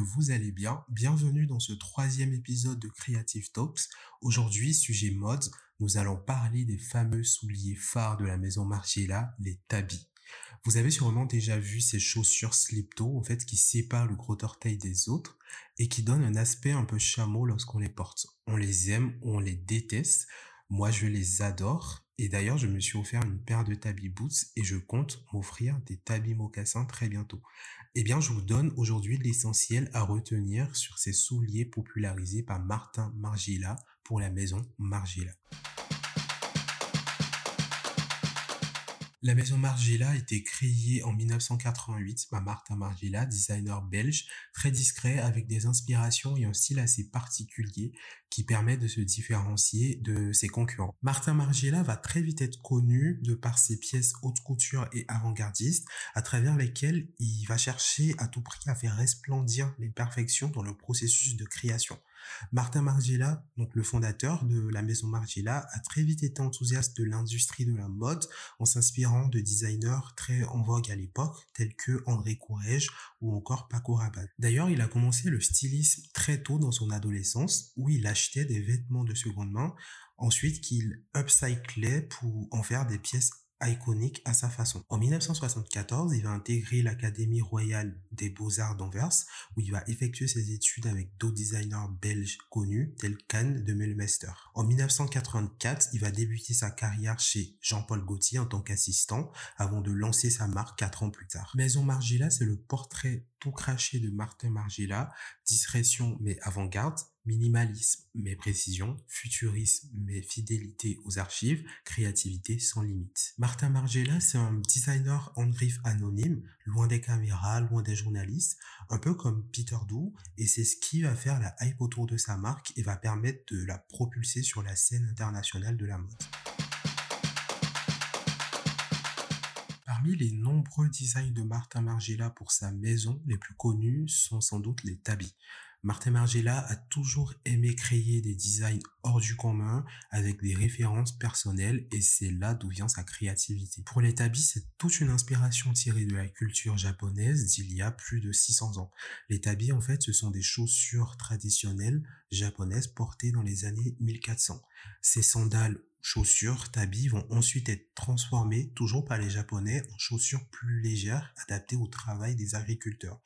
vous allez bien. Bienvenue dans ce troisième épisode de Creative Talks. Aujourd'hui, sujet mode, nous allons parler des fameux souliers phares de la maison Margiela, les tabis. Vous avez sûrement déjà vu ces chaussures slip-toe, en fait, qui séparent le gros orteil des autres et qui donnent un aspect un peu chameau lorsqu'on les porte. On les aime on les déteste. Moi, je les adore. Et d'ailleurs, je me suis offert une paire de tabi boots et je compte m'offrir des tabi mocassins très bientôt. Eh bien, je vous donne aujourd'hui l'essentiel à retenir sur ces souliers popularisés par Martin Margiela pour la maison Margiela. La maison Margiela a été créée en 1988 par Martin Margiela, designer belge, très discret avec des inspirations et un style assez particulier qui permet de se différencier de ses concurrents. Martin Margiela va très vite être connu de par ses pièces haute couture et avant-gardistes à travers lesquelles il va chercher à tout prix à faire resplendir les perfections dans le processus de création. Martin Margiela, donc le fondateur de la maison Margiela, a très vite été enthousiaste de l'industrie de la mode en s'inspirant de designers très en vogue à l'époque, tels que André Courrèges ou encore Paco Rabanne. D'ailleurs, il a commencé le stylisme très tôt dans son adolescence, où il achetait des vêtements de seconde main, ensuite qu'il upcyclait pour en faire des pièces iconique à sa façon. En 1974, il va intégrer l'Académie royale des beaux-arts d'Anvers, où il va effectuer ses études avec d'autres designers belges connus, tels qu'Anne de Melmester. En 1984, il va débuter sa carrière chez Jean-Paul Gaultier en tant qu'assistant, avant de lancer sa marque quatre ans plus tard. Maison Margiela, c'est le portrait tout craché de Martin Margiela, discrétion mais avant-garde, minimalisme mais précision, futurisme mais fidélité aux archives, créativité sans limite. Martin Margiela, c'est un designer en griffe anonyme, loin des caméras, loin des journalistes, un peu comme Peter Doo, et c'est ce qui va faire la hype autour de sa marque et va permettre de la propulser sur la scène internationale de la mode. Parmi les nombreux designs de Martin Margiela pour sa maison, les plus connus sont sans doute les tabis. Martin Margiela a toujours aimé créer des designs hors du commun avec des références personnelles et c'est là d'où vient sa créativité. Pour les tabis, c'est toute une inspiration tirée de la culture japonaise d'il y a plus de 600 ans. Les tabis, en fait, ce sont des chaussures traditionnelles japonaises portées dans les années 1400. Ces sandales chaussures tabis vont ensuite être transformées, toujours par les japonais, en chaussures plus légères adaptées au travail des agriculteurs.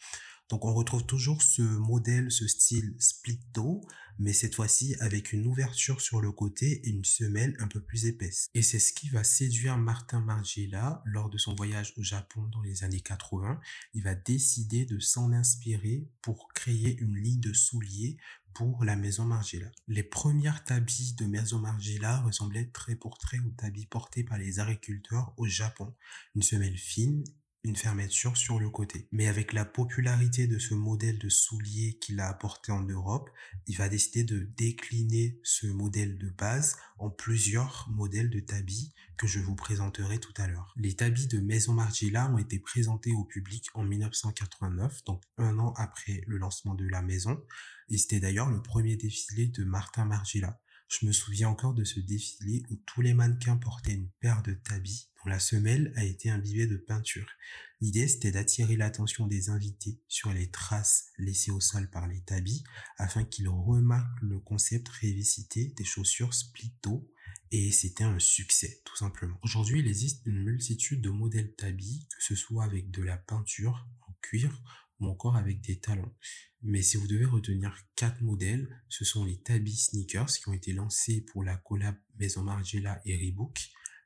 Donc on retrouve toujours ce modèle, ce style split toe, mais cette fois-ci avec une ouverture sur le côté et une semelle un peu plus épaisse. Et c'est ce qui va séduire Martin Margiela lors de son voyage au Japon dans les années 80. Il va décider de s'en inspirer pour créer une ligne de souliers pour la maison Margiela. Les premières tabis de maison Margiela ressemblaient très pour très aux tabis portés par les agriculteurs au Japon. Une semelle fine une fermeture sur le côté. Mais avec la popularité de ce modèle de soulier qu'il a apporté en Europe, il va décider de décliner ce modèle de base en plusieurs modèles de tabis que je vous présenterai tout à l'heure. Les tabis de Maison Margiela ont été présentés au public en 1989, donc un an après le lancement de la maison, et c'était d'ailleurs le premier défilé de Martin Margiela. Je me souviens encore de ce défilé où tous les mannequins portaient une paire de tabis dont la semelle a été imbibée de peinture. L'idée c'était d'attirer l'attention des invités sur les traces laissées au sol par les tabis afin qu'ils remarquent le concept révisité des chaussures split-toe et c'était un succès tout simplement. Aujourd'hui il existe une multitude de modèles tabis que ce soit avec de la peinture en cuir ou encore avec des talons. Mais si vous devez retenir quatre modèles, ce sont les Tabi Sneakers qui ont été lancés pour la collab Maison Margiela et Reebok,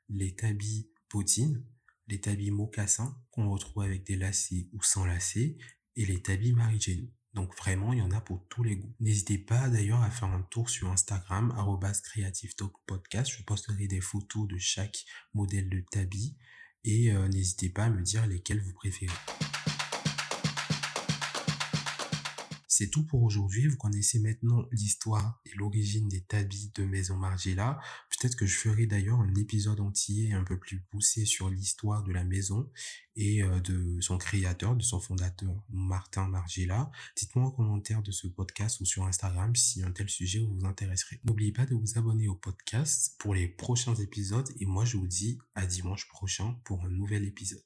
les Tabi Potine, les Tabi Mocassin qu'on retrouve avec des lacets ou sans lacets, et les Tabi Mary Jane. Donc vraiment, il y en a pour tous les goûts. N'hésitez pas d'ailleurs à faire un tour sur Instagram, Creative. Je posterai des photos de chaque modèle de tabi et euh, n'hésitez pas à me dire lesquels vous préférez. C'est tout pour aujourd'hui. Vous connaissez maintenant l'histoire et l'origine des tabis de Maison Margiela. Peut-être que je ferai d'ailleurs un épisode entier un peu plus poussé sur l'histoire de la maison et euh, de son créateur, de son fondateur, Martin Margiela. Dites-moi en commentaire de ce podcast ou sur Instagram si un tel sujet vous intéresserait. N'oubliez pas de vous abonner au podcast pour les prochains épisodes et moi je vous dis à dimanche prochain pour un nouvel épisode.